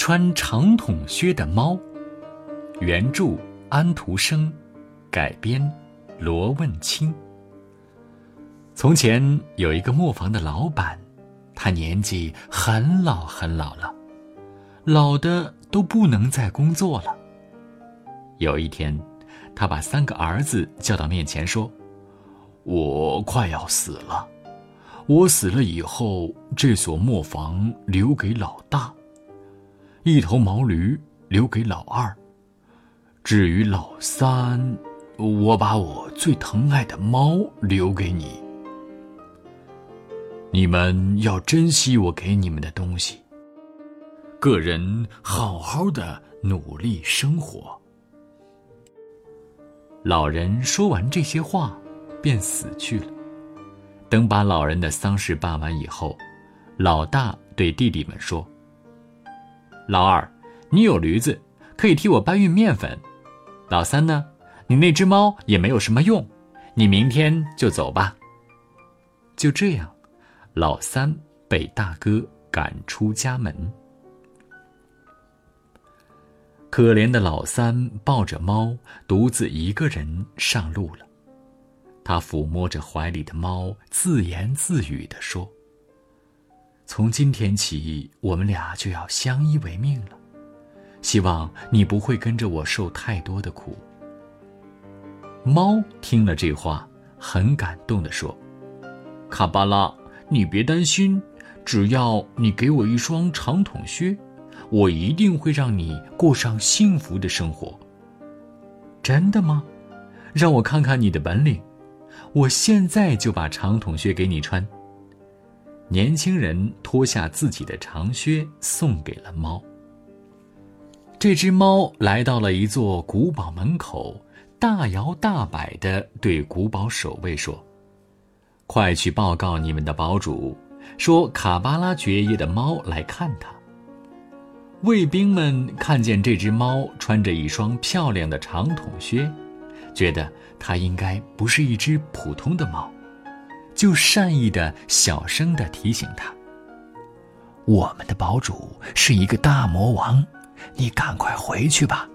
穿长筒靴的猫，原著安徒生，改编罗问清。从前有一个磨坊的老板，他年纪很老很老了，老的都不能再工作了。有一天，他把三个儿子叫到面前说：“我快要死了，我死了以后，这所磨坊留给老大。”一头毛驴留给老二，至于老三，我把我最疼爱的猫留给你。你们要珍惜我给你们的东西。个人好好的努力生活。老人说完这些话，便死去了。等把老人的丧事办完以后，老大对弟弟们说。老二，你有驴子，可以替我搬运面粉。老三呢，你那只猫也没有什么用，你明天就走吧。就这样，老三被大哥赶出家门。可怜的老三抱着猫，独自一个人上路了。他抚摸着怀里的猫，自言自语地说。从今天起，我们俩就要相依为命了。希望你不会跟着我受太多的苦。猫听了这话，很感动的说：“卡巴拉，你别担心，只要你给我一双长筒靴，我一定会让你过上幸福的生活。”真的吗？让我看看你的本领，我现在就把长筒靴给你穿。年轻人脱下自己的长靴，送给了猫。这只猫来到了一座古堡门口，大摇大摆地对古堡守卫说：“快去报告你们的堡主，说卡巴拉爵爷的猫来看他。”卫兵们看见这只猫穿着一双漂亮的长筒靴，觉得它应该不是一只普通的猫。就善意的小声的提醒他：“我们的堡主是一个大魔王，你赶快回去吧。”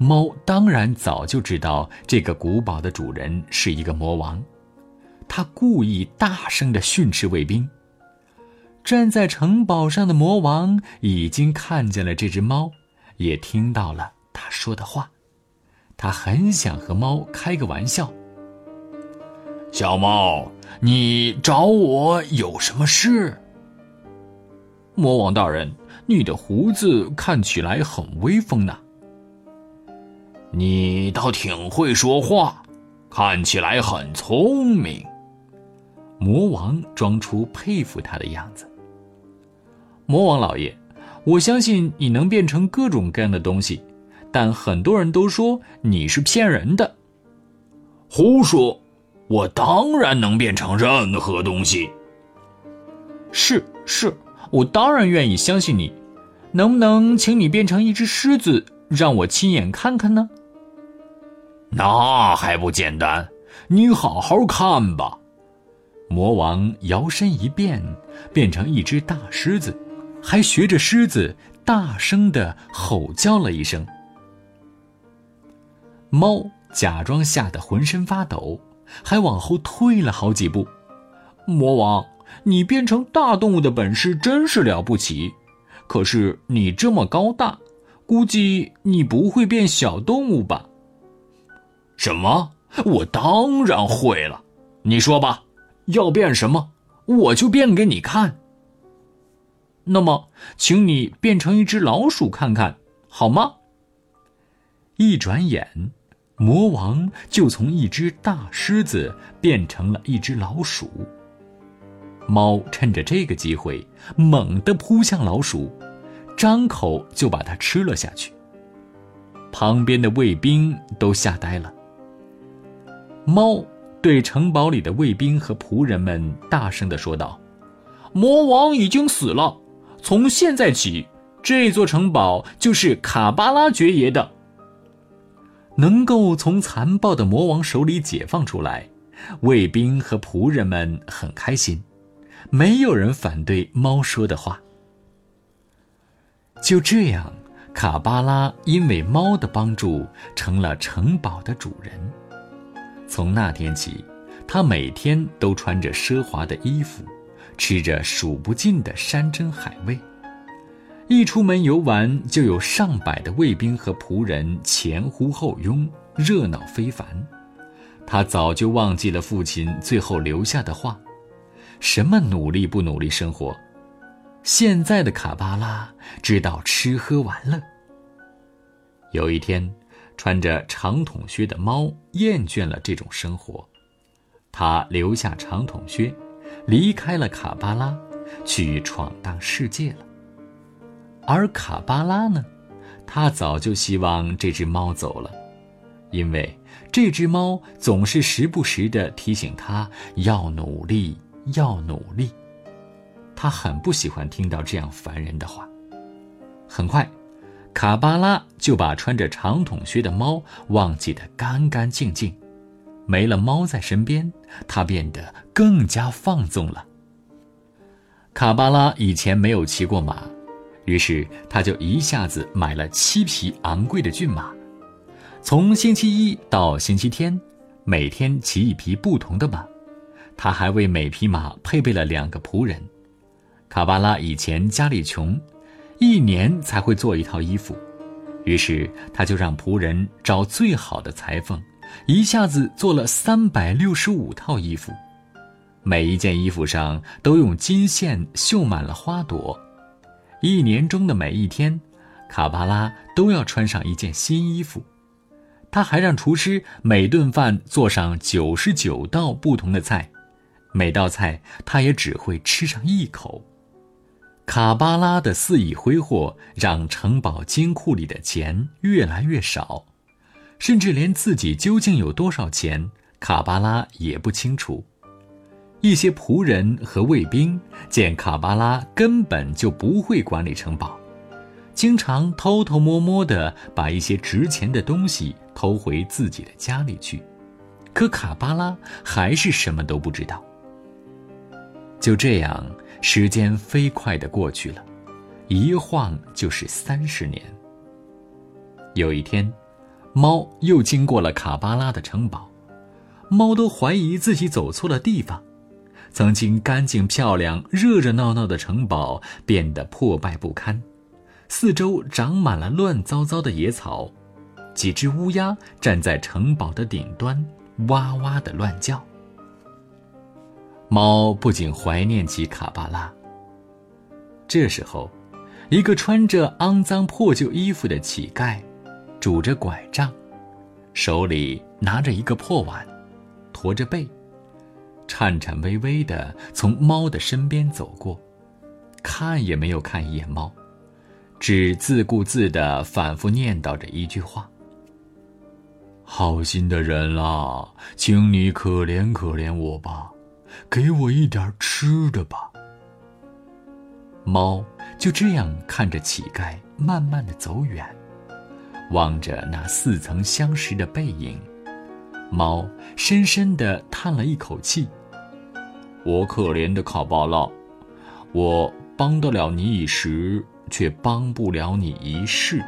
猫当然早就知道这个古堡的主人是一个魔王，他故意大声的训斥卫兵。站在城堡上的魔王已经看见了这只猫，也听到了他说的话，他很想和猫开个玩笑。小猫，你找我有什么事？魔王大人，你的胡子看起来很威风呢。你倒挺会说话，看起来很聪明。魔王装出佩服他的样子。魔王老爷，我相信你能变成各种各样的东西，但很多人都说你是骗人的。胡说。我当然能变成任何东西。是是，我当然愿意相信你。能不能请你变成一只狮子，让我亲眼看看呢？那还不简单，你好好看吧。魔王摇身一变，变成一只大狮子，还学着狮子大声的吼叫了一声。猫假装吓得浑身发抖。还往后退了好几步，魔王，你变成大动物的本事真是了不起，可是你这么高大，估计你不会变小动物吧？什么？我当然会了，你说吧，要变什么，我就变给你看。那么，请你变成一只老鼠看看，好吗？一转眼。魔王就从一只大狮子变成了一只老鼠。猫趁着这个机会，猛地扑向老鼠，张口就把它吃了下去。旁边的卫兵都吓呆了。猫对城堡里的卫兵和仆人们大声的说道：“魔王已经死了，从现在起，这座城堡就是卡巴拉爵爷的。”能够从残暴的魔王手里解放出来，卫兵和仆人们很开心，没有人反对猫说的话。就这样，卡巴拉因为猫的帮助，成了城堡的主人。从那天起，他每天都穿着奢华的衣服，吃着数不尽的山珍海味。一出门游玩，就有上百的卫兵和仆人前呼后拥，热闹非凡。他早就忘记了父亲最后留下的话：“什么努力不努力生活。”现在的卡巴拉知道吃喝玩乐。有一天，穿着长筒靴的猫厌倦了这种生活，它留下长筒靴，离开了卡巴拉，去闯荡世界了。而卡巴拉呢，他早就希望这只猫走了，因为这只猫总是时不时的提醒他要努力，要努力。他很不喜欢听到这样烦人的话。很快，卡巴拉就把穿着长筒靴的猫忘记得干干净净。没了猫在身边，他变得更加放纵了。卡巴拉以前没有骑过马。于是他就一下子买了七匹昂贵的骏马，从星期一到星期天，每天骑一匹不同的马。他还为每匹马配备了两个仆人。卡巴拉以前家里穷，一年才会做一套衣服，于是他就让仆人找最好的裁缝，一下子做了三百六十五套衣服，每一件衣服上都用金线绣满了花朵。一年中的每一天，卡巴拉都要穿上一件新衣服。他还让厨师每顿饭做上九十九道不同的菜，每道菜他也只会吃上一口。卡巴拉的肆意挥霍，让城堡金库里的钱越来越少，甚至连自己究竟有多少钱，卡巴拉也不清楚。一些仆人和卫兵见卡巴拉根本就不会管理城堡，经常偷偷摸摸地把一些值钱的东西偷回自己的家里去，可卡巴拉还是什么都不知道。就这样，时间飞快地过去了，一晃就是三十年。有一天，猫又经过了卡巴拉的城堡，猫都怀疑自己走错了地方。曾经干净漂亮、热热闹闹的城堡变得破败不堪，四周长满了乱糟糟的野草，几只乌鸦站在城堡的顶端，哇哇的乱叫。猫不仅怀念起卡巴拉。这时候，一个穿着肮脏破旧衣服的乞丐，拄着拐杖，手里拿着一个破碗，驼着背。颤颤巍巍地从猫的身边走过，看也没有看一眼猫，只自顾自地反复念叨着一句话：“好心的人啦，请你可怜可怜我吧，给我一点吃的吧。”猫就这样看着乞丐慢慢的走远，望着那似曾相识的背影。猫深深地叹了一口气：“我可怜的卡巴拉，我帮得了你一时，却帮不了你一世。”